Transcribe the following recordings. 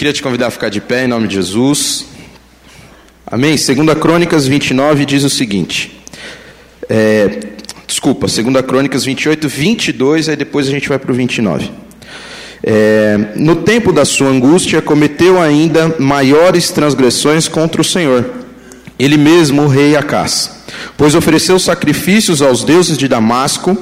queria te convidar a ficar de pé em nome de Jesus. Amém? Segunda Crônicas 29 diz o seguinte. É, desculpa, Segunda Crônicas 28, 22, aí depois a gente vai para o 29. É, no tempo da sua angústia, cometeu ainda maiores transgressões contra o Senhor, ele mesmo, o rei Acás, pois ofereceu sacrifícios aos deuses de Damasco,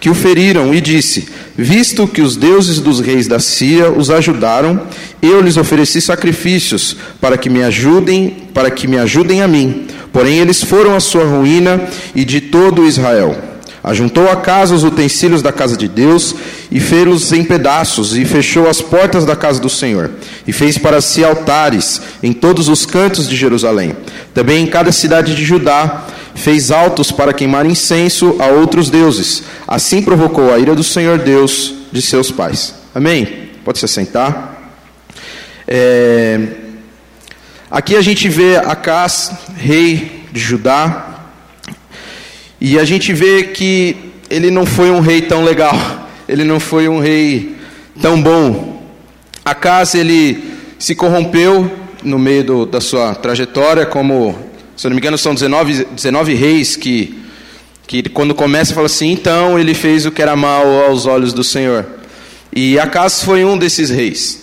que o feriram, e disse: Visto que os deuses dos reis da Síria os ajudaram, eu lhes ofereci sacrifícios para que me ajudem, para que me ajudem a mim. Porém, eles foram a sua ruína e de todo Israel. Ajuntou a casa os utensílios da casa de Deus e fez-los em pedaços, e fechou as portas da casa do Senhor, e fez para si altares em todos os cantos de Jerusalém. Também em cada cidade de Judá fez altos para queimar incenso a outros deuses. Assim provocou a ira do Senhor Deus de seus pais. Amém? Pode se sentar. É... Aqui a gente vê Acás, rei de Judá, e a gente vê que ele não foi um rei tão legal, ele não foi um rei tão bom. Acas ele se corrompeu no meio do, da sua trajetória, como, se eu não me engano, são 19, 19 reis que, que quando começa fala assim, então ele fez o que era mal aos olhos do Senhor. E Acas foi um desses reis.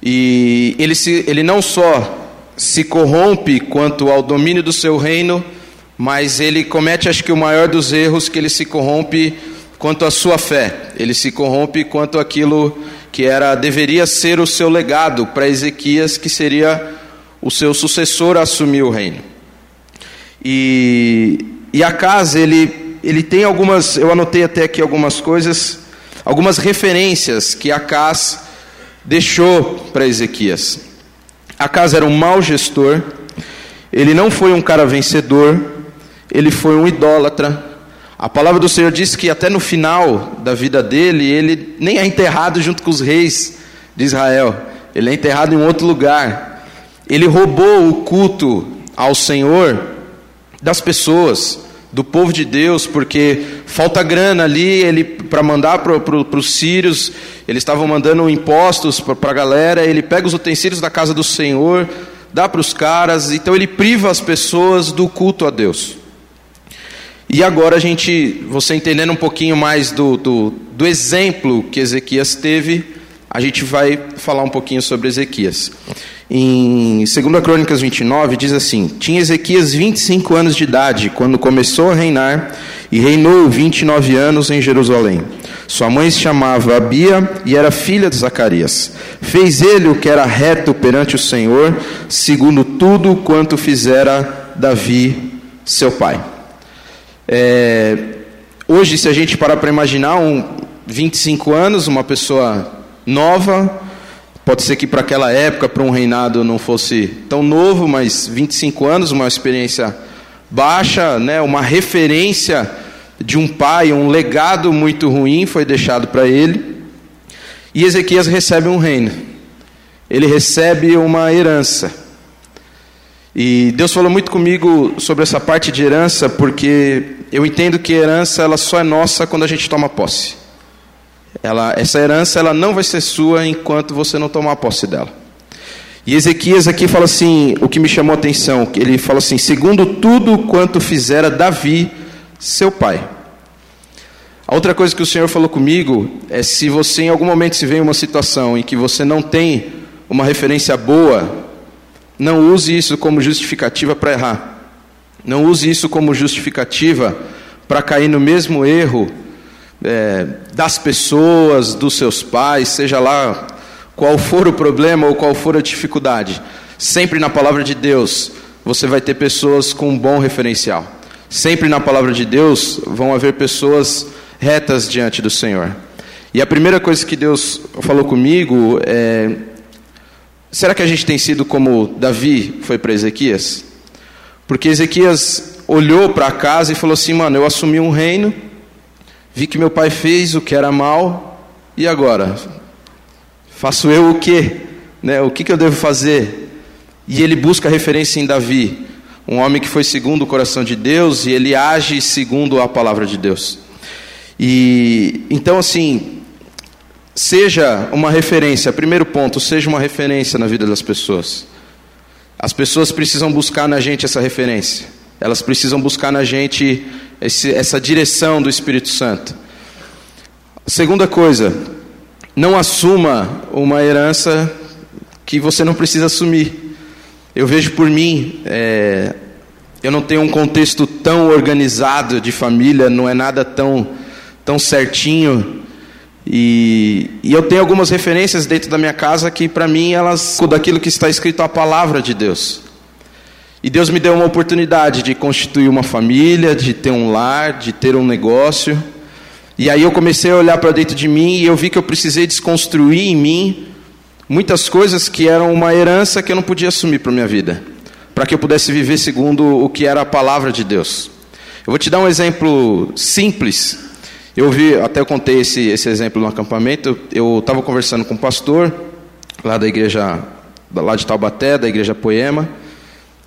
E ele, se, ele não só se corrompe quanto ao domínio do seu reino, mas ele comete, acho que, o maior dos erros, que ele se corrompe quanto à sua fé. Ele se corrompe quanto àquilo que era deveria ser o seu legado para Ezequias, que seria o seu sucessor a assumir o reino. E, e Acas, ele, ele tem algumas, eu anotei até aqui algumas coisas, algumas referências que Acas deixou para Ezequias. Acas era um mau gestor, ele não foi um cara vencedor, ele foi um idólatra. A palavra do Senhor diz que até no final da vida dele, ele nem é enterrado junto com os reis de Israel, ele é enterrado em outro lugar. Ele roubou o culto ao Senhor das pessoas, do povo de Deus, porque falta grana ali, ele para mandar para pro, os sírios, eles estavam mandando impostos para a galera, ele pega os utensílios da casa do Senhor, dá para os caras, então ele priva as pessoas do culto a Deus. E agora a gente, você entendendo um pouquinho mais do, do, do exemplo que Ezequias teve, a gente vai falar um pouquinho sobre Ezequias. Em 2 Crônicas 29 diz assim: Tinha Ezequias 25 anos de idade quando começou a reinar e reinou 29 anos em Jerusalém. Sua mãe se chamava Abia e era filha de Zacarias. Fez ele o que era reto perante o Senhor, segundo tudo quanto fizera Davi, seu pai. É, hoje, se a gente parar para imaginar, um 25 anos, uma pessoa nova, pode ser que para aquela época, para um reinado, não fosse tão novo, mas 25 anos, uma experiência baixa, né, uma referência de um pai, um legado muito ruim foi deixado para ele. E Ezequias recebe um reino, ele recebe uma herança. E Deus falou muito comigo sobre essa parte de herança, porque eu entendo que herança ela só é nossa quando a gente toma posse. Ela, essa herança ela não vai ser sua enquanto você não tomar posse dela. E Ezequias aqui fala assim, o que me chamou a atenção, ele fala assim, segundo tudo quanto fizera Davi, seu pai. A outra coisa que o Senhor falou comigo é se você em algum momento se vê em uma situação em que você não tem uma referência boa não use isso como justificativa para errar. Não use isso como justificativa para cair no mesmo erro é, das pessoas, dos seus pais, seja lá qual for o problema ou qual for a dificuldade. Sempre na palavra de Deus você vai ter pessoas com um bom referencial. Sempre na palavra de Deus vão haver pessoas retas diante do Senhor. E a primeira coisa que Deus falou comigo é Será que a gente tem sido como Davi foi para Ezequias? Porque Ezequias olhou para casa e falou assim: Mano, eu assumi um reino, vi que meu pai fez o que era mal, e agora? Faço eu o que? Né? O que, que eu devo fazer? E ele busca referência em Davi, um homem que foi segundo o coração de Deus e ele age segundo a palavra de Deus. E então, assim, seja uma referência. Primeiro ponto, seja uma referência na vida das pessoas. As pessoas precisam buscar na gente essa referência. Elas precisam buscar na gente esse, essa direção do Espírito Santo. Segunda coisa, não assuma uma herança que você não precisa assumir. Eu vejo por mim, é, eu não tenho um contexto tão organizado de família, não é nada tão, tão certinho. E, e eu tenho algumas referências dentro da minha casa que, para mim, elas daquilo que está escrito a palavra de Deus. E Deus me deu uma oportunidade de constituir uma família, de ter um lar, de ter um negócio. E aí eu comecei a olhar para dentro de mim e eu vi que eu precisei desconstruir em mim muitas coisas que eram uma herança que eu não podia assumir para minha vida, para que eu pudesse viver segundo o que era a palavra de Deus. Eu vou te dar um exemplo simples eu vi, até eu contei esse, esse exemplo no acampamento. Eu estava conversando com um pastor lá da igreja, lá de Taubaté, da igreja Poema.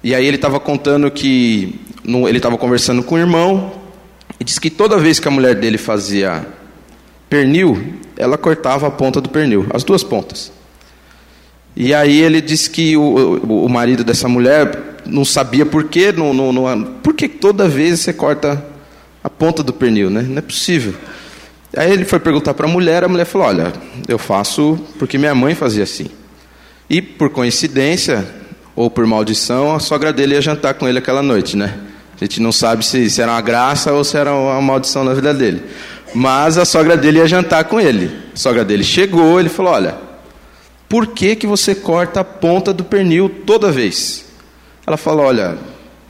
E aí ele estava contando que no, ele estava conversando com o irmão e disse que toda vez que a mulher dele fazia pernil, ela cortava a ponta do pernil, as duas pontas. E aí ele disse que o, o, o marido dessa mulher não sabia por quê, não, não, não, por que toda vez você corta a ponta do pernil, né? Não é possível. Aí ele foi perguntar para a mulher, a mulher falou: Olha, eu faço porque minha mãe fazia assim. E por coincidência, ou por maldição, a sogra dele ia jantar com ele aquela noite, né? A gente não sabe se, se era uma graça ou se era uma maldição na vida dele. Mas a sogra dele ia jantar com ele. A sogra dele chegou, ele falou: Olha, por que, que você corta a ponta do pernil toda vez? Ela falou: Olha,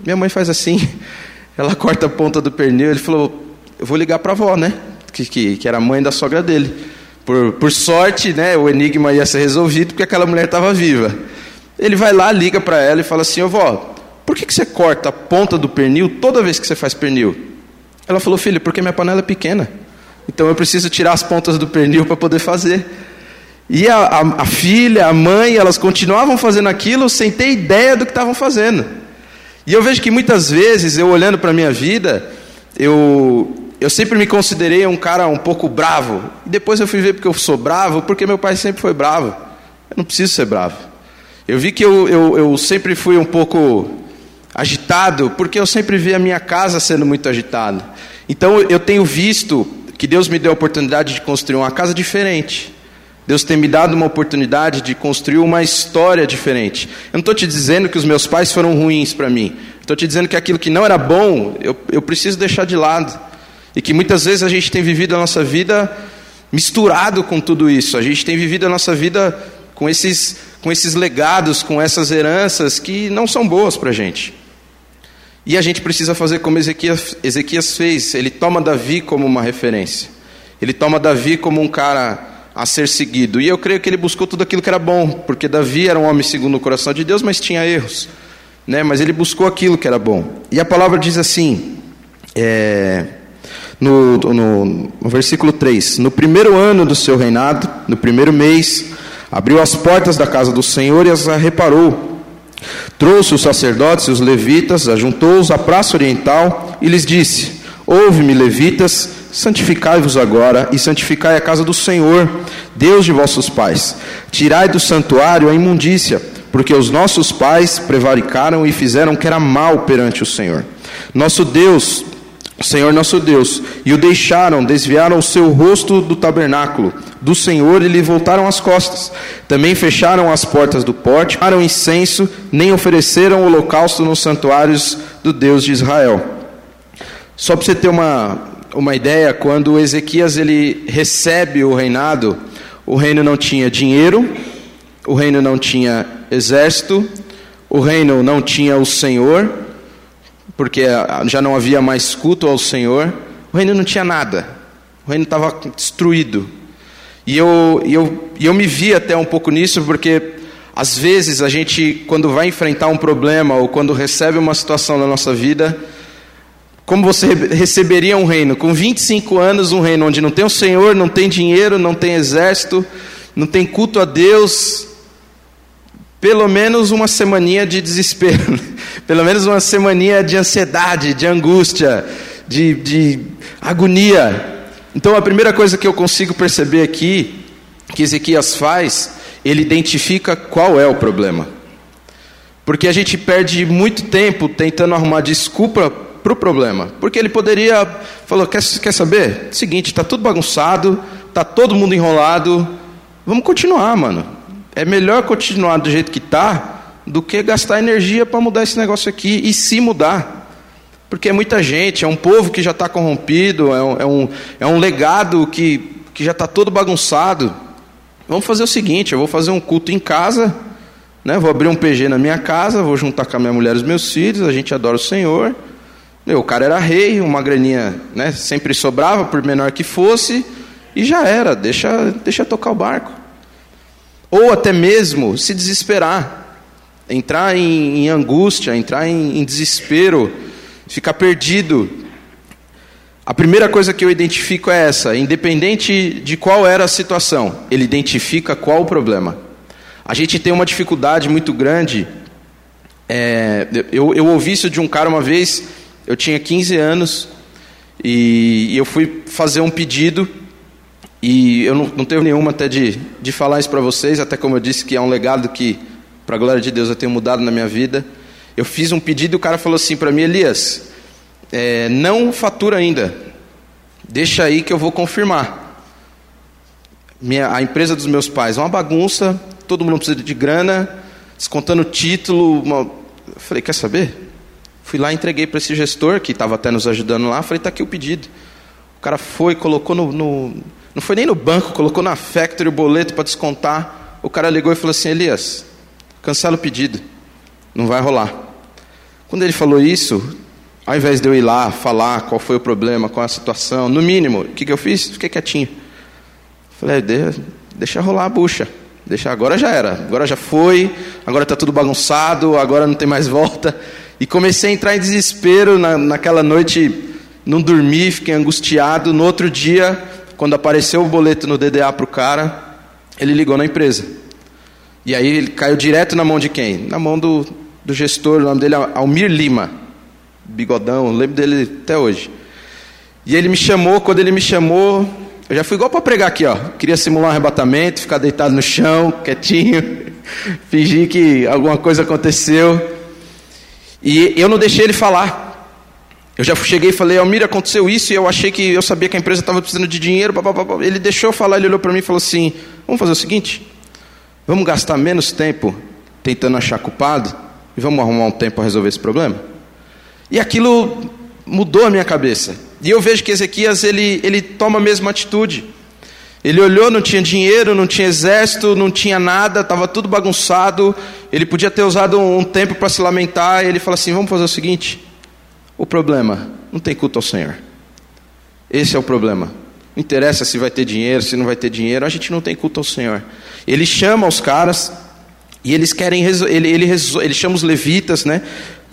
minha mãe faz assim. Ela corta a ponta do pernil. Ele falou: Eu vou ligar para a avó, né? Que, que, que era a mãe da sogra dele. Por, por sorte, né, o enigma ia ser resolvido porque aquela mulher estava viva. Ele vai lá, liga para ela e fala assim: Ô vó, por que, que você corta a ponta do pernil toda vez que você faz pernil? Ela falou: Filho, porque minha panela é pequena. Então eu preciso tirar as pontas do pernil para poder fazer. E a, a, a, filha, a mãe, elas continuavam fazendo aquilo sem ter ideia do que estavam fazendo. E eu vejo que muitas vezes, eu olhando para a minha vida, eu, eu sempre me considerei um cara um pouco bravo. E depois eu fui ver porque eu sou bravo, porque meu pai sempre foi bravo. Eu não preciso ser bravo. Eu vi que eu, eu, eu sempre fui um pouco agitado, porque eu sempre vi a minha casa sendo muito agitada. Então eu tenho visto que Deus me deu a oportunidade de construir uma casa diferente. Deus tem me dado uma oportunidade de construir uma história diferente. Eu não estou te dizendo que os meus pais foram ruins para mim. Estou te dizendo que aquilo que não era bom, eu, eu preciso deixar de lado. E que muitas vezes a gente tem vivido a nossa vida misturado com tudo isso. A gente tem vivido a nossa vida com esses, com esses legados, com essas heranças que não são boas para a gente. E a gente precisa fazer como Ezequias, Ezequias fez. Ele toma Davi como uma referência. Ele toma Davi como um cara a ser seguido. E eu creio que ele buscou tudo aquilo que era bom, porque Davi era um homem segundo o coração de Deus, mas tinha erros. Né? Mas ele buscou aquilo que era bom. E a palavra diz assim, é, no, no, no versículo 3: No primeiro ano do seu reinado, no primeiro mês, abriu as portas da casa do Senhor e as reparou. Trouxe os sacerdotes e os levitas, ajuntou-os à praça oriental e lhes disse: Ouve-me, levitas, santificai-vos agora e santificai a casa do Senhor, Deus de vossos pais. Tirai do santuário a imundícia, porque os nossos pais prevaricaram e fizeram que era mal perante o Senhor. Nosso Deus, Senhor nosso Deus, e o deixaram, desviaram o seu rosto do tabernáculo do Senhor e lhe voltaram as costas. Também fecharam as portas do porte, pararam incenso, nem ofereceram holocausto nos santuários do Deus de Israel. Só para você ter uma, uma ideia, quando Ezequias ele recebe o reinado, o reino não tinha dinheiro, o reino não tinha exército, o reino não tinha o Senhor, porque já não havia mais culto ao Senhor, o reino não tinha nada, o reino estava destruído. E eu, eu, eu me vi até um pouco nisso, porque às vezes a gente, quando vai enfrentar um problema ou quando recebe uma situação na nossa vida, como você receberia um reino? Com 25 anos, um reino onde não tem o Senhor, não tem dinheiro, não tem exército, não tem culto a Deus. Pelo menos uma semaninha de desespero, pelo menos uma semaninha de ansiedade, de angústia, de, de agonia. Então a primeira coisa que eu consigo perceber aqui que Ezequias faz, ele identifica qual é o problema. Porque a gente perde muito tempo tentando arrumar desculpa para o problema. Porque ele poderia, falou, quer, quer saber? Seguinte, está tudo bagunçado, está todo mundo enrolado, vamos continuar, mano. É melhor continuar do jeito que está do que gastar energia para mudar esse negócio aqui e se mudar. Porque é muita gente, é um povo que já está corrompido, é um, é, um, é um legado que, que já está todo bagunçado. Vamos fazer o seguinte: eu vou fazer um culto em casa, né? vou abrir um PG na minha casa, vou juntar com a minha mulher e os meus filhos, a gente adora o Senhor. Meu, o cara era rei, uma graninha né, sempre sobrava, por menor que fosse, e já era, deixa, deixa tocar o barco. Ou até mesmo se desesperar, entrar em, em angústia, entrar em, em desespero, ficar perdido. A primeira coisa que eu identifico é essa: independente de qual era a situação, ele identifica qual o problema. A gente tem uma dificuldade muito grande. É, eu, eu ouvi isso de um cara uma vez eu tinha 15 anos e, eu fui fazer um pedido e eu não, não tenho nenhuma até de, de falar isso para vocês, até como eu disse que é um legado que, para a glória de Deus, eu tenho mudado na minha vida. Eu fiz um pedido e o cara falou assim para mim, Elias, é, não fatura ainda, deixa aí que eu vou confirmar. Minha, a empresa dos meus pais é uma bagunça, todo mundo precisa de grana, descontando título. Uma... Eu falei, quer saber? Fui lá, entreguei para esse gestor, que estava até nos ajudando lá, falei, está aqui o pedido. O cara foi, colocou no, no, Não foi nem no banco, colocou na factory o boleto para descontar. O cara ligou e falou assim, Elias, cancela o pedido. Não vai rolar. Quando ele falou isso, ao invés de eu ir lá falar qual foi o problema, qual a situação, no mínimo, o que, que eu fiz? Fiquei quietinho. Falei, deixa rolar a bucha. Deixa, agora já era, agora já foi, agora está tudo bagunçado, agora não tem mais volta. E comecei a entrar em desespero na, naquela noite, não dormi, fiquei angustiado. No outro dia, quando apareceu o boleto no DDA para o cara, ele ligou na empresa. E aí ele caiu direto na mão de quem? Na mão do, do gestor, o nome dele é Almir Lima. Bigodão, lembro dele até hoje. E ele me chamou, quando ele me chamou, eu já fui igual para pregar aqui, ó. Queria simular um arrebatamento, ficar deitado no chão, quietinho, fingir que alguma coisa aconteceu. E eu não deixei ele falar. Eu já cheguei e falei, Almir, aconteceu isso e eu achei que eu sabia que a empresa estava precisando de dinheiro. Ele deixou eu falar, ele olhou para mim e falou assim: Vamos fazer o seguinte, vamos gastar menos tempo tentando achar culpado e vamos arrumar um tempo para resolver esse problema. E aquilo mudou a minha cabeça. E eu vejo que Ezequias ele, ele toma a mesma atitude. Ele olhou, não tinha dinheiro, não tinha exército, não tinha nada, estava tudo bagunçado. Ele podia ter usado um tempo para se lamentar. E ele fala assim: vamos fazer o seguinte: o problema, não tem culto ao Senhor. Esse é o problema. Não interessa se vai ter dinheiro, se não vai ter dinheiro, a gente não tem culto ao Senhor. Ele chama os caras e eles querem, ele, ele, ele chama os levitas, né?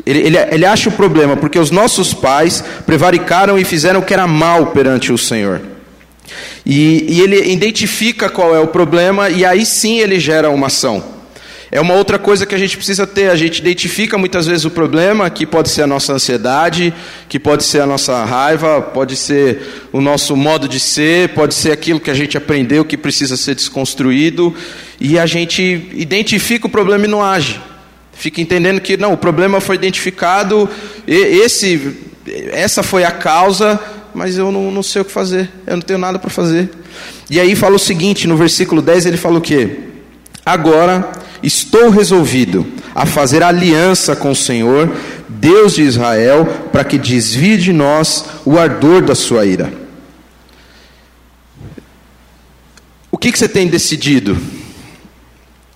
Ele, ele, ele acha o problema, porque os nossos pais prevaricaram e fizeram o que era mal perante o Senhor. E, e ele identifica qual é o problema e aí sim ele gera uma ação. É uma outra coisa que a gente precisa ter. A gente identifica muitas vezes o problema, que pode ser a nossa ansiedade, que pode ser a nossa raiva, pode ser o nosso modo de ser, pode ser aquilo que a gente aprendeu que precisa ser desconstruído. E a gente identifica o problema e não age. Fica entendendo que não, o problema foi identificado, esse, essa foi a causa, mas eu não, não sei o que fazer, eu não tenho nada para fazer. E aí fala o seguinte, no versículo 10 ele fala o quê? Agora estou resolvido a fazer aliança com o Senhor, Deus de Israel, para que desvie de nós o ardor da sua ira. O que, que você tem decidido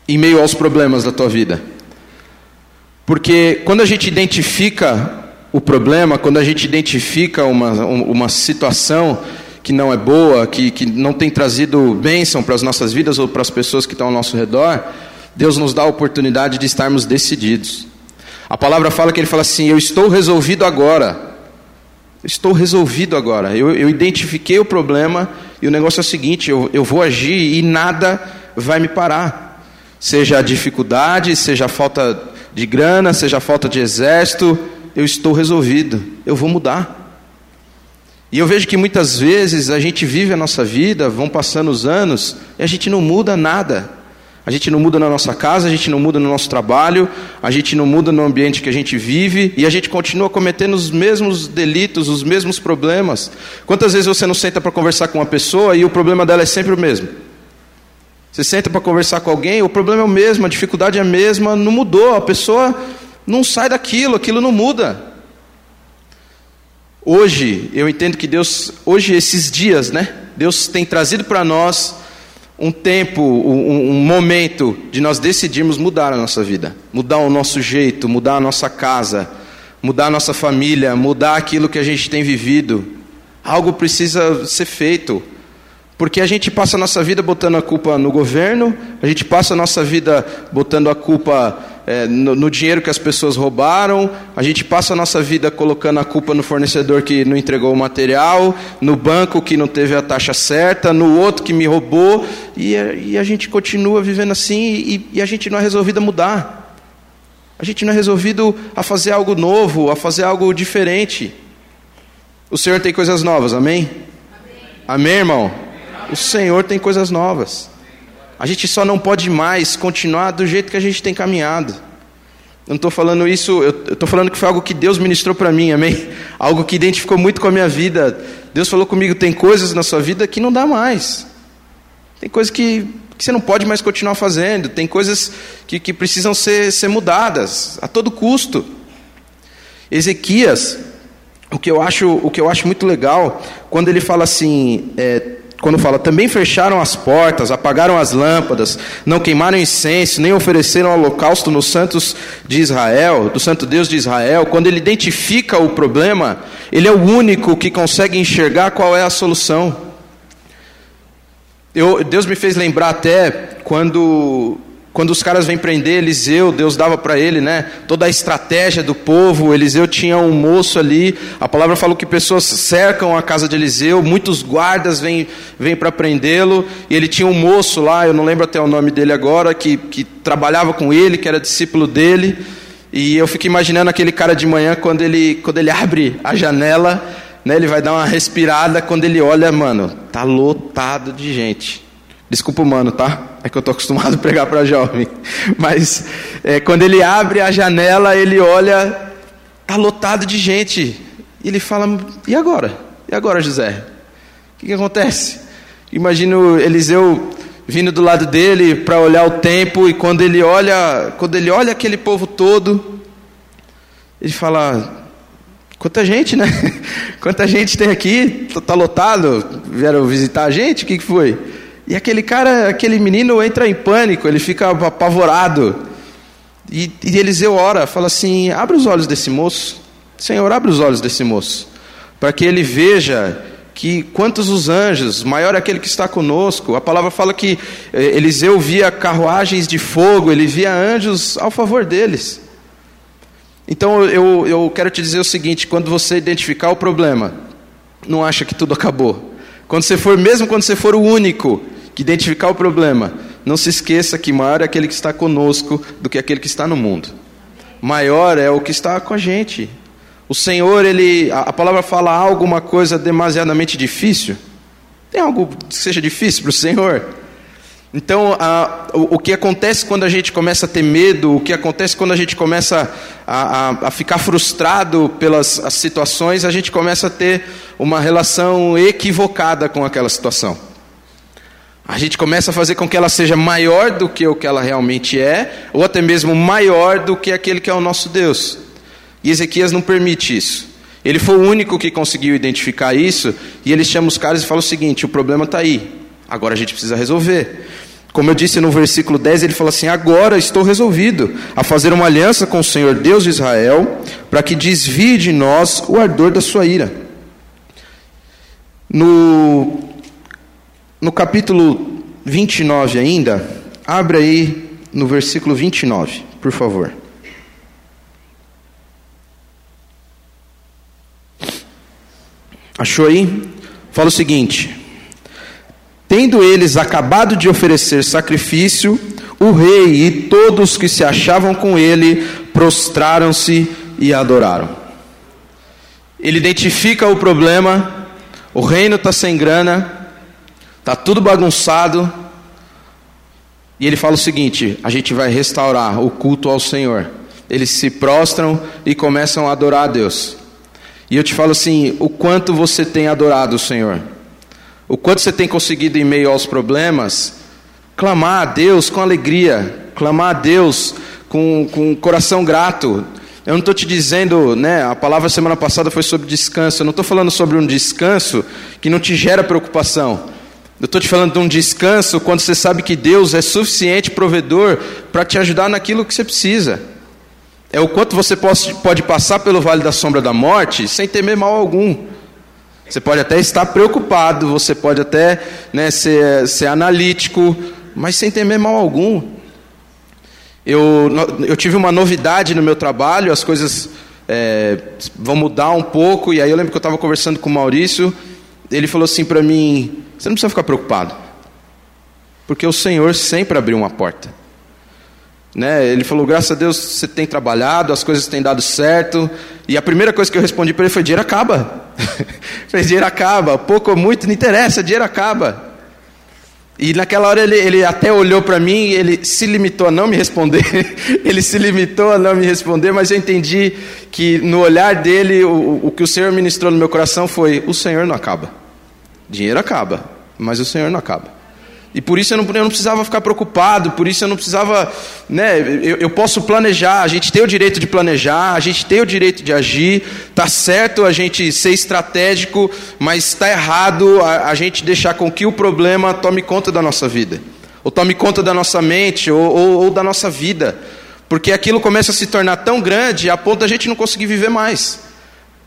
em meio aos problemas da tua vida? Porque quando a gente identifica o problema, quando a gente identifica uma, uma situação que não é boa, que, que não tem trazido bênção para as nossas vidas ou para as pessoas que estão ao nosso redor, Deus nos dá a oportunidade de estarmos decididos. A palavra fala que ele fala assim: Eu estou resolvido agora. Estou resolvido agora. Eu, eu identifiquei o problema e o negócio é o seguinte: eu, eu vou agir e nada vai me parar. Seja a dificuldade, seja a falta de grana, seja a falta de exército, eu estou resolvido, eu vou mudar. E eu vejo que muitas vezes a gente vive a nossa vida, vão passando os anos, e a gente não muda nada. A gente não muda na nossa casa, a gente não muda no nosso trabalho, a gente não muda no ambiente que a gente vive e a gente continua cometendo os mesmos delitos, os mesmos problemas. Quantas vezes você não senta para conversar com uma pessoa e o problema dela é sempre o mesmo? Você senta para conversar com alguém, o problema é o mesmo, a dificuldade é a mesma, não mudou, a pessoa não sai daquilo, aquilo não muda. Hoje, eu entendo que Deus, hoje esses dias, né? Deus tem trazido para nós um tempo, um, um, momento de nós decidirmos mudar a nossa vida, mudar o nosso jeito, mudar a nossa casa, mudar a nossa família, mudar aquilo que a gente tem vivido. Algo precisa ser feito. Porque a gente passa a nossa vida botando a culpa no governo, a gente passa a nossa vida botando a culpa é, no, no, dinheiro que as pessoas roubaram, a gente passa a nossa vida colocando a culpa no fornecedor que não entregou o material, no banco que não teve a taxa certa, no outro que me roubou, e, e a gente continua vivendo assim e, e a gente não é resolvido a mudar. A gente não é resolvido a fazer algo novo, a fazer algo diferente. O Senhor tem coisas novas, amém? Amém, amém irmão? O Senhor tem coisas novas. A gente só não pode mais continuar do jeito que a gente tem caminhado. Eu não estou falando isso, eu estou falando que foi algo que Deus ministrou para mim, amém? Algo que identificou muito com a minha vida. Deus falou comigo: tem coisas na sua vida que não dá mais. Tem coisas que, que você não pode mais continuar fazendo. Tem coisas que, que precisam ser, ser mudadas a todo custo. Ezequias, o que eu acho, o que eu acho muito legal, quando ele fala assim: é, quando fala, também fecharam as portas, apagaram as lâmpadas, não queimaram incenso, nem ofereceram holocausto nos santos de Israel, do santo Deus de Israel, quando ele identifica o problema, ele é o único que consegue enxergar qual é a solução. Eu, Deus me fez lembrar até quando quando os caras vêm prender Eliseu, Deus dava para ele, né, toda a estratégia do povo. Eliseu tinha um moço ali. A palavra falou que pessoas cercam a casa de Eliseu, muitos guardas vêm, vêm para prendê-lo. E ele tinha um moço lá, eu não lembro até o nome dele agora, que, que trabalhava com ele, que era discípulo dele. E eu fico imaginando aquele cara de manhã quando ele, quando ele abre a janela, né, ele vai dar uma respirada. Quando ele olha, mano, tá lotado de gente. Desculpa, mano, tá? É que eu estou acostumado a pregar para jovem. Mas é, quando ele abre a janela, ele olha, tá lotado de gente. E ele fala: E agora? E agora, José? O que, que acontece? Imagino Eliseu vindo do lado dele para olhar o tempo e quando ele olha, quando ele olha aquele povo todo, ele fala: Quanta gente, né? Quanta gente tem aqui? Está lotado? Vieram visitar a gente? O que, que foi? E aquele cara, aquele menino entra em pânico, ele fica apavorado. E, e Eliseu ora, fala assim: abre os olhos desse moço, Senhor, abre os olhos desse moço, para que ele veja que quantos os anjos, maior é aquele que está conosco. A palavra fala que eh, Eliseu via carruagens de fogo, ele via anjos ao favor deles. Então eu, eu quero te dizer o seguinte: quando você identificar o problema, não acha que tudo acabou. Quando você for, mesmo quando você for o único que identificar o problema, não se esqueça que maior é aquele que está conosco do que aquele que está no mundo. Maior é o que está com a gente. O Senhor, ele, a palavra fala alguma coisa demasiadamente difícil. Tem algo que seja difícil para o Senhor? Então, a, o, o, que acontece quando a gente começa a ter medo, o que acontece quando a gente começa a, a, a ficar frustrado pelas situações, a gente começa a ter uma relação equivocada com aquela situação. A gente começa a fazer com que ela seja maior do que o que ela realmente é, ou até mesmo maior do que aquele que é o nosso Deus. E Ezequias não permite isso. Ele foi o único que conseguiu identificar isso, e ele chama os caras e fala o seguinte: o problema está aí, agora a gente precisa resolver. Como eu disse no versículo 10, ele fala assim: Agora estou resolvido a fazer uma aliança com o Senhor Deus de Israel, para que desvie de nós o ardor da sua ira. No, no capítulo 29 ainda, abre aí no versículo 29, por favor. Achou aí? Fala o seguinte: Tendo eles acabado de oferecer sacrifício, o rei e todos que se achavam com ele prostraram-se e adoraram. Ele identifica o problema, O reino está sem grana, está tudo bagunçado. E ele fala o seguinte: a gente vai restaurar o culto ao Senhor. Eles se prostram e começam a adorar a Deus. E eu te falo assim: o quanto você tem adorado o Senhor, o quanto você tem conseguido em meio aos problemas, clamar a Deus com alegria, clamar a Deus com, com coração grato. Eu não estou te dizendo, né? A palavra semana passada foi sobre descanso. Eu não estou falando sobre um descanso que não te gera preocupação. Eu estou te falando de um descanso quando você sabe que Deus é suficiente provedor para te ajudar naquilo que você precisa. É o quanto você pode, passar pelo vale da sombra da morte sem temer mal algum. Você pode até estar preocupado, você pode até né, ser, ser analítico, mas sem temer mal algum. Eu, eu tive uma novidade no meu trabalho, as coisas é, vão mudar um pouco, e aí eu lembro que eu estava conversando com o Maurício, ele falou assim para mim: você não precisa ficar preocupado, porque o Senhor sempre abriu uma porta. Né? Ele falou: graças a Deus você tem trabalhado, as coisas têm dado certo. E a primeira coisa que eu respondi para ele foi: dinheiro acaba. falei: dinheiro acaba, pouco ou muito, não interessa, dinheiro acaba. E naquela hora ele, ele até olhou para mim, ele se limitou a não me responder, ele se limitou a não me responder, mas eu entendi que no olhar dele, o, o que o Senhor ministrou no meu coração foi: o Senhor não acaba. Dinheiro acaba, mas o Senhor não acaba. E por isso eu não, eu não, precisava ficar preocupado, por isso eu não precisava. Né, eu, eu, posso planejar, a gente tem o direito de planejar, a gente tem o direito de agir, está certo a gente ser estratégico, mas está errado a, a, gente deixar com que o problema tome conta da nossa vida, ou tome conta da nossa mente, ou, ou, ou da nossa vida, porque aquilo começa a se tornar tão grande a ponto da gente não conseguir viver mais.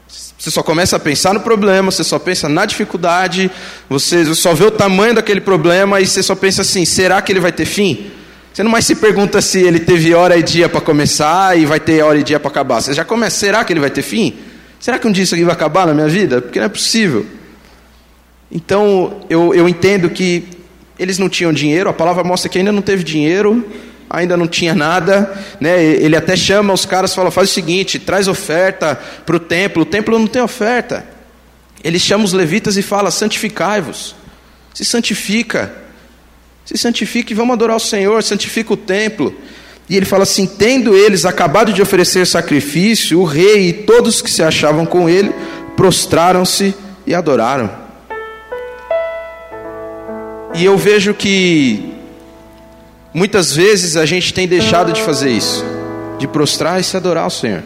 Você só começa a pensar no problema, você só pensa na dificuldade, você só vê o tamanho daquele problema e você só pensa assim: será que ele vai ter fim? Você não mais se pergunta se ele teve hora e dia para começar e vai ter hora e dia para acabar. Você já começa: será que ele vai ter fim? Será que um dia isso aqui vai acabar na minha vida? Porque não é possível. Então eu, eu entendo que eles não tinham dinheiro, a palavra mostra que ainda não teve dinheiro, ainda não tinha nada, né? Ele até chama os caras e fala: faz o seguinte, traz oferta para o templo. O templo não tem oferta. Ele chama os levitas e fala: santificai-vos, se santifica, se santifica e vamos adorar o Senhor, santifica o templo. E ele fala assim: tendo eles acabado de oferecer sacrifício, o rei e todos que se achavam com ele prostraram-se e adoraram. E eu vejo que Muitas vezes a gente tem deixado de fazer isso, de prostrar e se adorar ao Senhor,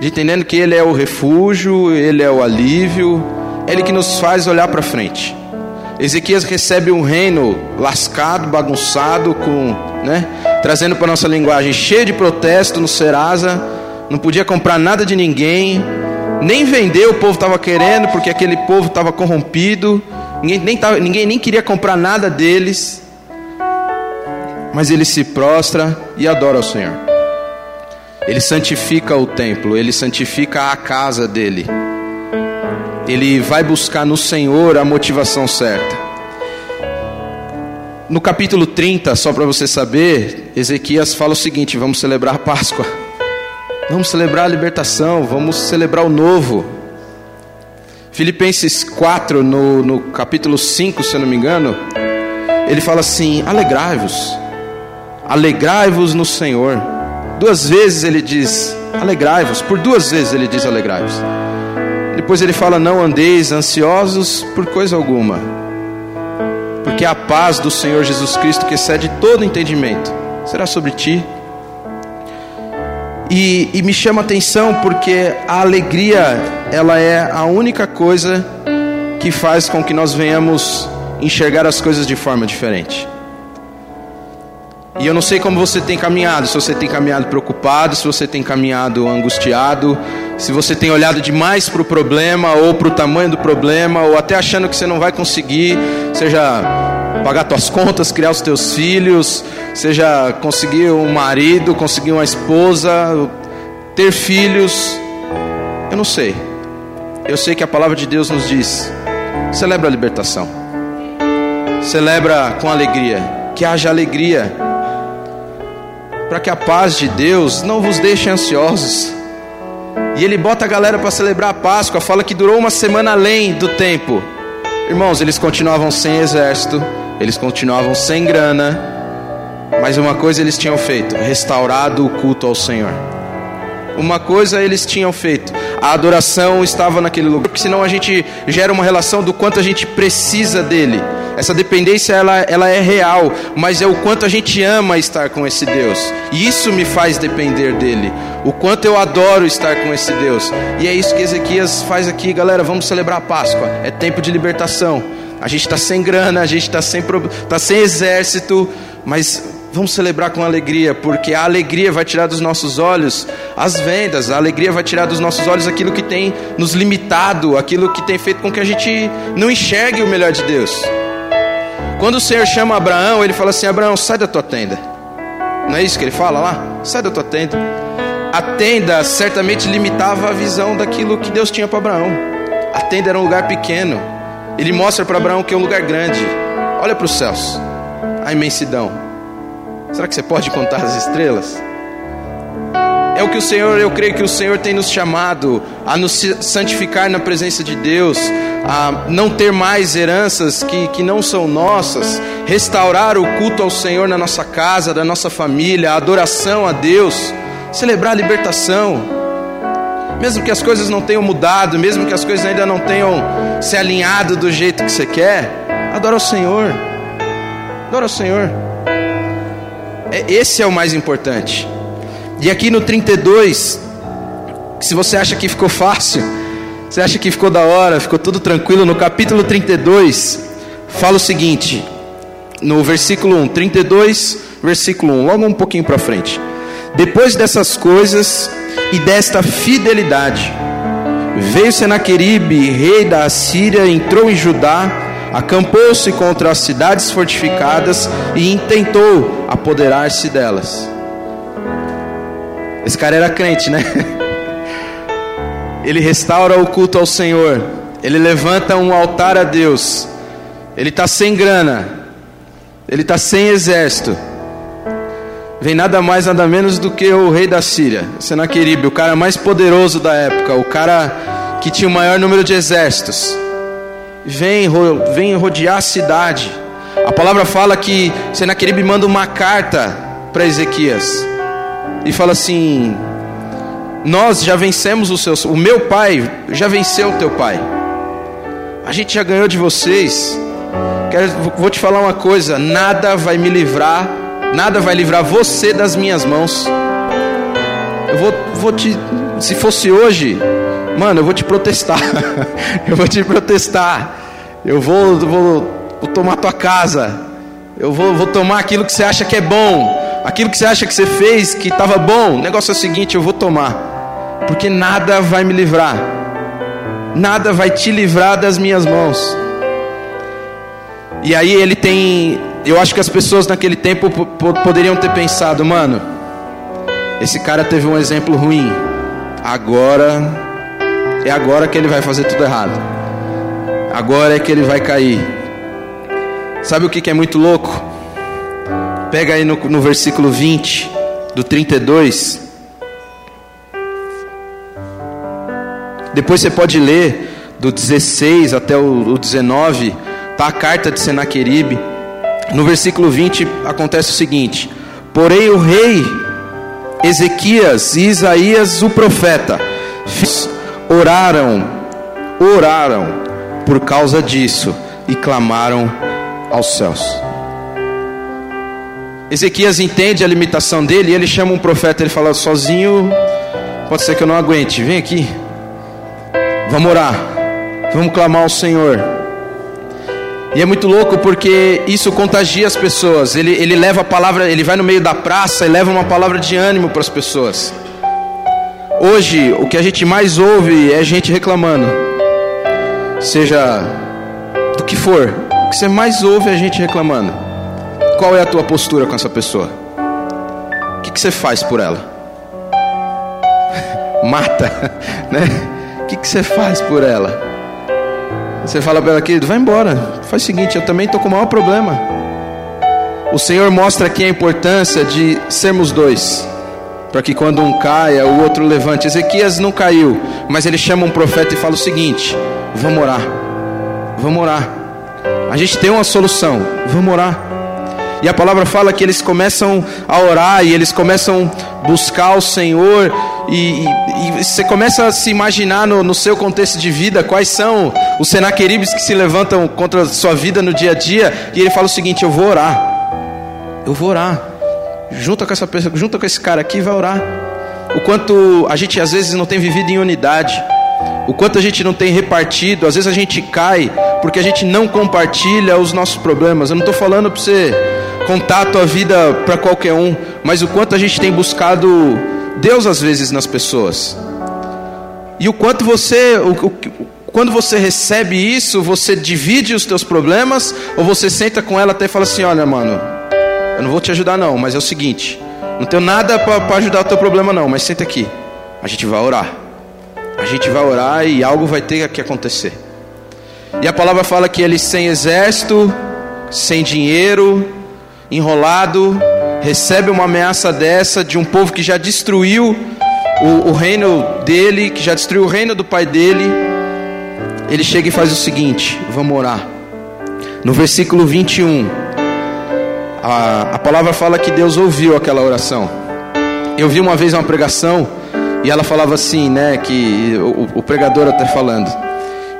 de entendendo que Ele é o refúgio, Ele é o alívio, Ele que nos faz olhar para frente. Ezequias recebe um reino lascado, bagunçado, com, né, trazendo para nossa linguagem cheio de protesto no Serasa, não podia comprar nada de ninguém, nem vender o povo estava querendo, porque aquele povo estava corrompido, ninguém nem, tava, ninguém nem queria comprar nada deles mas ele se prostra e adora o Senhor. Ele santifica o templo, ele santifica a casa dele. Ele vai buscar no Senhor a motivação certa. No capítulo 30, só para você saber, Ezequias fala o seguinte: vamos celebrar a Páscoa, vamos celebrar a libertação, vamos celebrar o novo. Filipenses 4, no, no capítulo 5, se eu não me engano, ele fala assim: alegrai-vos Alegrai-vos no Senhor. Duas vezes ele diz: Alegrai-vos. Por duas vezes ele diz: Alegrai-vos. Depois ele fala: Não andeis ansiosos por coisa alguma, porque a paz do Senhor Jesus Cristo, que excede todo entendimento, será sobre ti. E, e me chama a atenção porque a alegria, ela é a única coisa que faz com que nós venhamos enxergar as coisas de forma diferente. E eu não sei como você tem caminhado, se você tem caminhado preocupado, se você tem caminhado angustiado, se você tem olhado demais para o problema ou para o tamanho do problema, ou até achando que você não vai conseguir, seja pagar suas contas, criar os teus filhos, seja conseguir um marido, conseguir uma esposa, ter filhos. Eu não sei. Eu sei que a palavra de Deus nos diz: celebra a libertação, celebra com alegria, que haja alegria para que a paz de Deus não vos deixe ansiosos. E ele bota a galera para celebrar a Páscoa, fala que durou uma semana além do tempo. Irmãos, eles continuavam sem exército, eles continuavam sem grana, mas uma coisa eles tinham feito: restaurado o culto ao Senhor. Uma coisa eles tinham feito: a adoração estava naquele lugar, porque senão a gente gera uma relação do quanto a gente precisa dele. Essa dependência ela, ela é real, mas é o quanto a gente ama estar com esse Deus. E isso me faz depender dele. O quanto eu adoro estar com esse Deus. E é isso que Ezequias faz aqui, galera. Vamos celebrar a Páscoa. É tempo de libertação. A gente está sem grana, a gente está sem, tá sem exército, mas vamos celebrar com alegria, porque a alegria vai tirar dos nossos olhos as vendas, a alegria vai tirar dos nossos olhos aquilo que tem nos limitado, aquilo que tem feito com que a gente não enxergue o melhor de Deus. Quando o Senhor chama Abraão, ele fala assim: Abraão, sai da tua tenda. Não é isso que ele fala lá? Sai da tua tenda. A tenda certamente limitava a visão daquilo que Deus tinha para Abraão. A tenda era um lugar pequeno. Ele mostra para Abraão que é um lugar grande. Olha para os céus, a imensidão. Será que você pode contar as estrelas? É o que o Senhor, eu creio que o Senhor tem nos chamado a nos santificar na presença de Deus, a não ter mais heranças que, que não são nossas, restaurar o culto ao Senhor na nossa casa, da nossa família, a adoração a Deus, celebrar a libertação. Mesmo que as coisas não tenham mudado, mesmo que as coisas ainda não tenham se alinhado do jeito que você quer, adora o Senhor. Adora o Senhor. É, esse é o mais importante. E aqui no 32, se você acha que ficou fácil, você acha que ficou da hora, ficou tudo tranquilo, no capítulo 32, fala o seguinte, no versículo 1, 32, versículo 1, logo um pouquinho para frente. Depois dessas coisas e desta fidelidade, veio Senaqueribe, rei da Assíria, entrou em Judá, acampou-se contra as cidades fortificadas e intentou apoderar-se delas. Esse cara era crente, né? Ele restaura o culto ao Senhor. Ele levanta um altar a Deus. Ele está sem grana. Ele está sem exército. Vem nada mais, nada menos do que o rei da Síria, Senaqueribe, o cara mais poderoso da época, o cara que tinha o maior número de exércitos. Vem, vem rodear a cidade. A palavra fala que Senaqueribe manda uma carta para Ezequias e fala assim: Nós já vencemos o seu, o meu pai já venceu o teu pai. A gente já ganhou de vocês. Quero, vou te falar uma coisa: nada vai me livrar, nada vai livrar você das minhas mãos. Eu vou, vou te, se fosse hoje, mano, eu vou te protestar. eu vou te protestar. Eu vou, vou, vou tomar tua casa. Eu vou, vou tomar aquilo que você acha que é bom aquilo que você acha que você fez que estava bom, o negócio é o seguinte: eu vou tomar, porque nada vai me livrar, nada vai te livrar das minhas mãos. E aí ele tem, eu acho que as pessoas naquele tempo poderiam ter pensado, mano, esse cara teve um exemplo ruim, agora é agora que ele vai fazer tudo errado, agora é que ele vai cair. Sabe o que, que é muito louco? Pega aí no, no versículo 20 do 32. Depois você pode ler do 16 até o, o 19, tá a carta de Senaqueribe. No versículo 20 acontece o seguinte: Porém o rei Ezequias e Isaías o profeta oraram, oraram por causa disso e clamaram aos céus. Ezequias entende a limitação dele e ele chama um profeta, ele fala: sozinho, pode ser que eu não aguente, vem aqui, vamos orar, vamos clamar ao Senhor. E é muito louco porque isso contagia as pessoas. Ele, ele leva a palavra, ele vai no meio da praça e leva uma palavra de ânimo para as pessoas. Hoje, o que a gente mais ouve é gente reclamando, seja do que for, o que você mais ouve é gente reclamando. Qual é a tua postura com essa pessoa? O que, que você faz por ela? Mata, né? O que, que você faz por ela? Você fala para ela, querido, vai embora. Faz o seguinte, eu também estou com o maior problema. O Senhor mostra aqui a importância de sermos dois. para que quando um caia, o outro levante. Ezequias não caiu, mas ele chama um profeta e fala o seguinte: vamos orar, vamos orar. A gente tem uma solução, vamos orar. E a palavra fala que eles começam a orar e eles começam a buscar o Senhor. E, e, e você começa a se imaginar no, no, seu contexto de vida quais são os senaqueribes que se levantam contra a sua vida no dia a dia. E ele fala o seguinte: Eu vou orar, eu vou orar. Junta com essa pessoa, junta com esse cara aqui vai orar. O quanto a gente às vezes não tem vivido em unidade o quanto a gente não tem repartido, às vezes a gente cai porque a gente não compartilha os nossos problemas. Eu não estou falando para você contar a tua vida para qualquer um, mas o quanto a gente tem buscado Deus às vezes nas pessoas. E o quanto você, o, o, quando você recebe isso, você divide os teus problemas ou você senta com ela até e fala assim: Olha, mano, eu não vou te ajudar não, mas é o seguinte, não tenho nada para ajudar o teu problema não, mas senta aqui, a gente vai orar. A gente vai orar e algo vai ter que acontecer. E a palavra fala que ele sem exército, sem dinheiro, enrolado, recebe uma ameaça dessa de um povo que já destruiu o, o reino dele, que já destruiu o reino do pai dele. Ele chega e faz o seguinte: vamos orar. No versículo 21, a, a palavra fala que Deus ouviu aquela oração. Eu vi uma vez uma pregação e ela falava assim, né? Que o, o pregador até falando.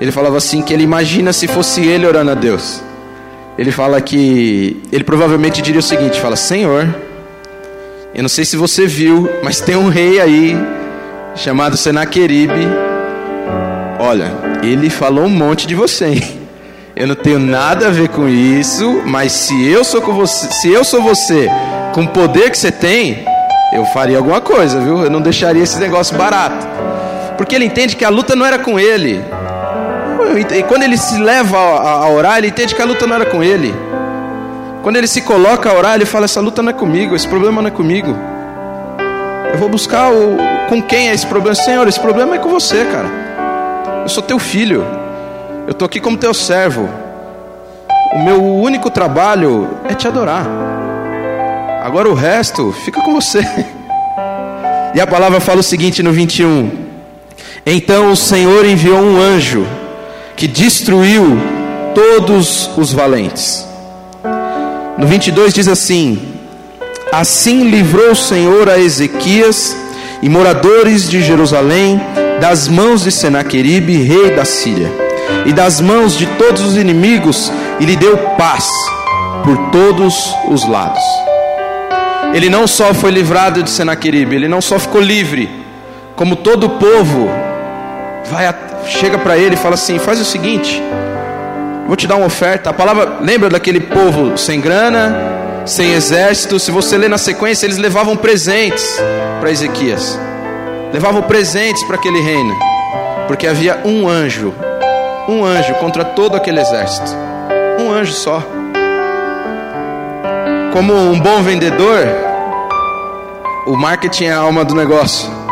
Ele falava assim que ele imagina se fosse ele orando a Deus. Ele fala que ele provavelmente diria o seguinte: fala, Senhor, eu não sei se você viu, mas tem um rei aí chamado Senaqueribe. Olha, ele falou um monte de você. Eu não tenho nada a ver com isso, mas se eu sou com você, se eu sou você, com o poder que você tem, eu faria alguma coisa, viu? Eu não deixaria esse negócio barato. Porque ele entende que a luta não era com ele. E quando ele se leva a orar, ele entende que a luta não era com ele. Quando ele se coloca a orar, ele fala: Essa luta não é comigo, esse problema não é comigo. Eu vou buscar o, com quem é esse problema. Senhor, esse problema é com você, cara. Eu sou teu filho. Eu estou aqui como teu servo. O meu único trabalho é te adorar. Agora o resto fica com você. E a palavra fala o seguinte no 21: Então o Senhor enviou um anjo que destruiu todos os valentes. No 22 diz assim: Assim livrou o Senhor a Ezequias e moradores de Jerusalém das mãos de Senaqueribe, rei da Síria, e das mãos de todos os inimigos, e lhe deu paz por todos os lados ele não só foi livrado de Senaqueribe, ele não só ficou livre, como todo o povo vai chega para ele e fala assim: faz o seguinte, vou te dar uma oferta. A palavra lembra daquele povo sem grana, sem exército. Se você ler na sequência, eles levavam presentes para Ezequias, levavam presentes para aquele reino, porque havia um anjo, um anjo contra todo aquele exército, um anjo só como um bom vendedor, o marketing é a alma do negócio.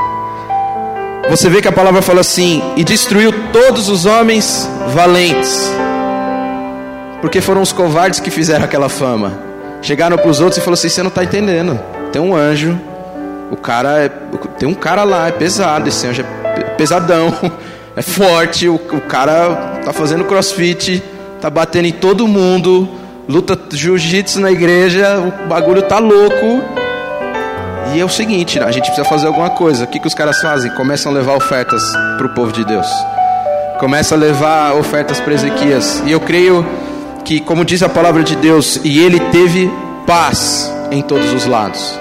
Você vê que a palavra fala assim: e destruiu todos os homens valentes, porque foram os covardes que fizeram aquela fama. Chegaram para os outros e falaram assim: você não está entendendo. Tem um anjo, o cara é, tem um cara lá, é pesado, esse anjo é pesadão, é forte, o, o cara tá fazendo crossfit, tá batendo em todo mundo luta jiu-jitsu na igreja, o bagulho tá louco. E é o seguinte, a gente precisa fazer alguma coisa. O que, que os caras fazem? Começam a levar ofertas para o povo de Deus. Começa a levar ofertas para Ezequias. E eu creio que, como diz a palavra de Deus, e ele teve paz em todos os lados.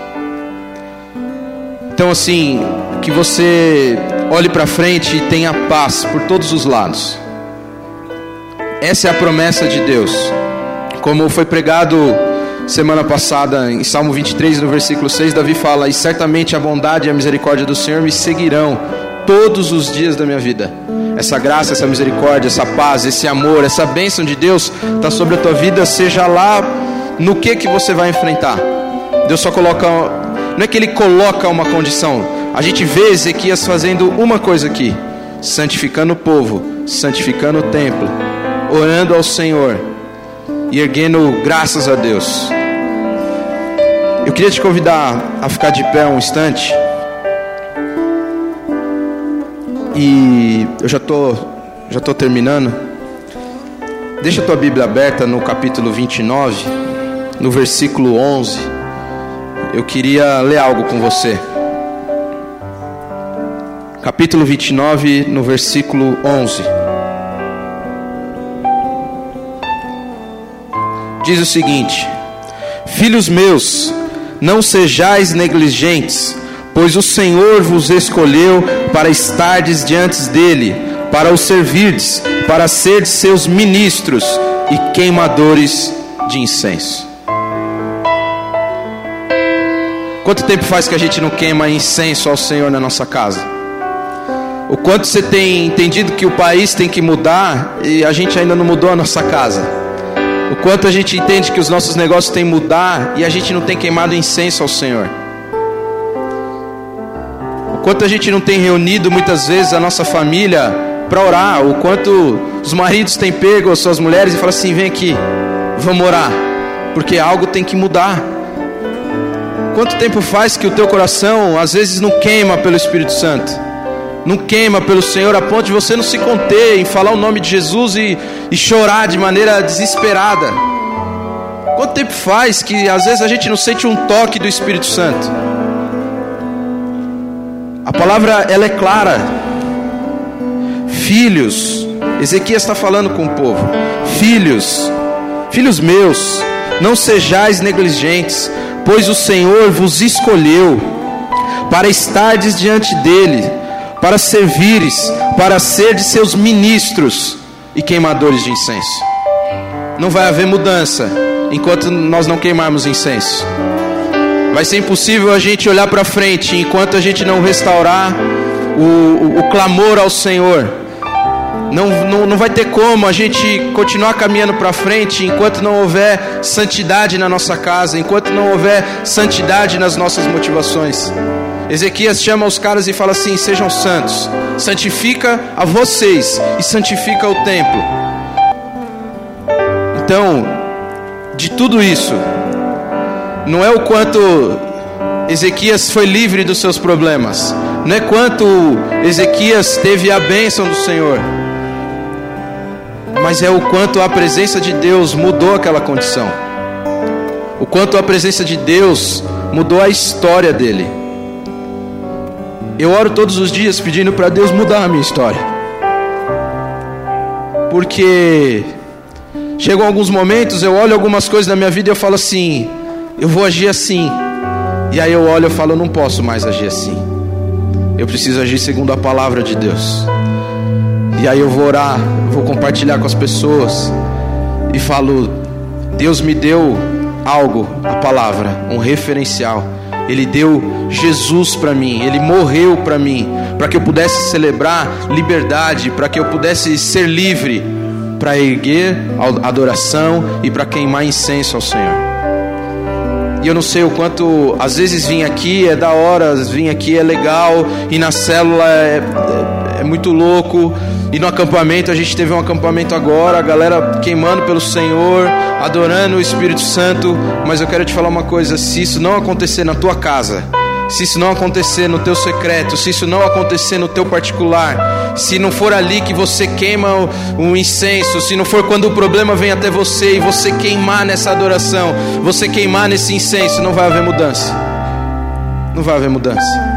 Então, assim, que você olhe para frente e tenha paz por todos os lados. Essa é a promessa de Deus. Como foi pregado semana passada em Salmo 23, no versículo 6, Davi fala: E certamente a bondade e a misericórdia do Senhor me seguirão todos os dias da minha vida. Essa graça, essa misericórdia, essa paz, esse amor, essa bênção de Deus está sobre a tua vida, seja lá no que que você vai enfrentar. Deus só coloca, não é que Ele coloca uma condição. A gente vê Ezequias fazendo uma coisa aqui: santificando o povo, santificando o templo, orando ao Senhor e erguendo graças a Deus. Eu queria te convidar a ficar de pé um instante. E eu já tô, já tô terminando. Deixa a tua Bíblia aberta no capítulo 29, no versículo 11. Eu queria ler algo com você. Capítulo 29, no versículo 11. Diz o seguinte: Filhos meus, não sejais negligentes, pois o Senhor vos escolheu para estardes diante dele, para o servirdes, para serdes seus ministros e queimadores de incenso. Quanto tempo faz que a gente não queima incenso ao Senhor na nossa casa? O quanto você tem entendido que o país tem que mudar e a gente ainda não mudou a nossa casa? O quanto a gente entende que os nossos negócios têm que mudar e a gente não tem queimado incenso ao Senhor? quanto a gente não tem reunido muitas vezes a nossa família para orar, o quanto os maridos têm pego as suas mulheres e falam assim: vem aqui, vamos orar, porque algo tem que mudar. Quanto tempo faz que o teu coração às vezes não queima pelo Espírito Santo? Não queima pelo Senhor a ponto de você não se conter em falar o nome de Jesus e, e chorar de maneira desesperada? Quanto tempo faz que às vezes a gente não sente um toque do Espírito Santo? A palavra ela é clara. Filhos, Ezequias está falando com o povo. Filhos, filhos meus, não sejais negligentes, pois o Senhor vos escolheu para estardes diante dele, para servires, para ser de seus ministros e queimadores de incenso. Não vai haver mudança enquanto nós não queimarmos incenso. Vai ser impossível a gente olhar para frente enquanto a gente não restaurar o, o, o clamor ao Senhor. Não, não, não vai ter como a gente continuar caminhando para frente enquanto não houver santidade na nossa casa, enquanto não houver santidade nas nossas motivações. Ezequias chama os caras e fala assim: sejam santos, santifica a vocês e santifica o templo. Então, de tudo isso, não é o quanto Ezequias foi livre dos seus problemas, não é quanto Ezequias teve a bênção do Senhor, mas é o quanto a presença de Deus mudou aquela condição, o quanto a presença de Deus mudou a história dele. Eu oro todos os dias pedindo para Deus mudar a minha história, porque chegam alguns momentos, eu olho algumas coisas na minha vida e eu falo assim eu vou agir assim. E aí eu olho e falo, eu não posso mais agir assim. Eu preciso agir segundo a palavra de Deus. E aí eu vou orar, vou compartilhar com as pessoas e falo, Deus me deu algo, a palavra, um referencial. Ele deu Jesus para mim, ele morreu para mim, para que eu pudesse celebrar liberdade, para que eu pudesse ser livre, para erguer adoração e para queimar incenso ao Senhor. E eu não sei o quanto, às vezes vim aqui é da hora, vim aqui é legal, e na célula é, é, muito louco. E no acampamento, a gente teve um acampamento agora, a galera queimando pelo Senhor, adorando o Espírito Santo. Mas eu quero te falar uma coisa: se isso não acontecer na tua casa, se isso não acontecer no teu secreto, se isso não acontecer no teu particular, se não for ali que você queima o, incenso, se não for quando o problema vem até você e você queimar nessa adoração, você queimar nesse incenso, não vai haver mudança. Não vai haver mudança.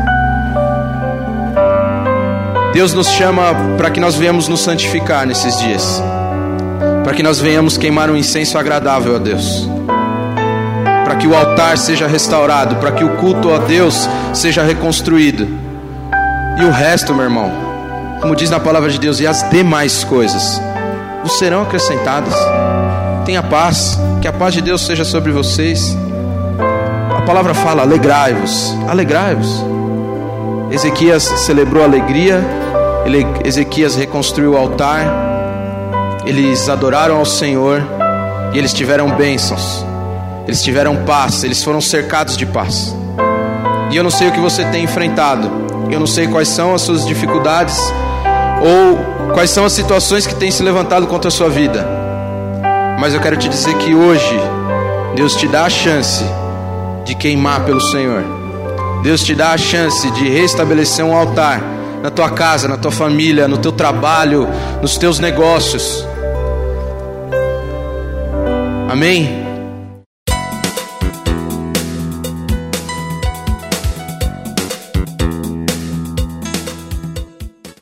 Deus nos chama para que nós venhamos nos santificar nesses dias, para que nós venhamos queimar um incenso agradável a Deus para que o altar seja restaurado, para que o culto a Deus seja reconstruído. E o resto, meu irmão, como diz na palavra de Deus, e as demais coisas vos serão acrescentadas. Tenha paz, que a paz de Deus seja sobre vocês. A palavra fala: alegrai-vos, alegrai-vos. Ezequias celebrou alegria, Ezequias reconstruiu o altar, eles adoraram ao Senhor e eles tiveram bênçãos. Eles tiveram paz, eles foram cercados de paz. E eu não sei o que você tem enfrentado, eu não sei quais são as suas dificuldades ou quais são as situações que têm se levantado contra a sua vida. Mas eu quero te dizer que hoje Deus te dá a chance de queimar pelo Senhor. Deus te dá a chance de restabelecer um altar na tua casa, na tua família, no teu trabalho, nos teus negócios. Amém?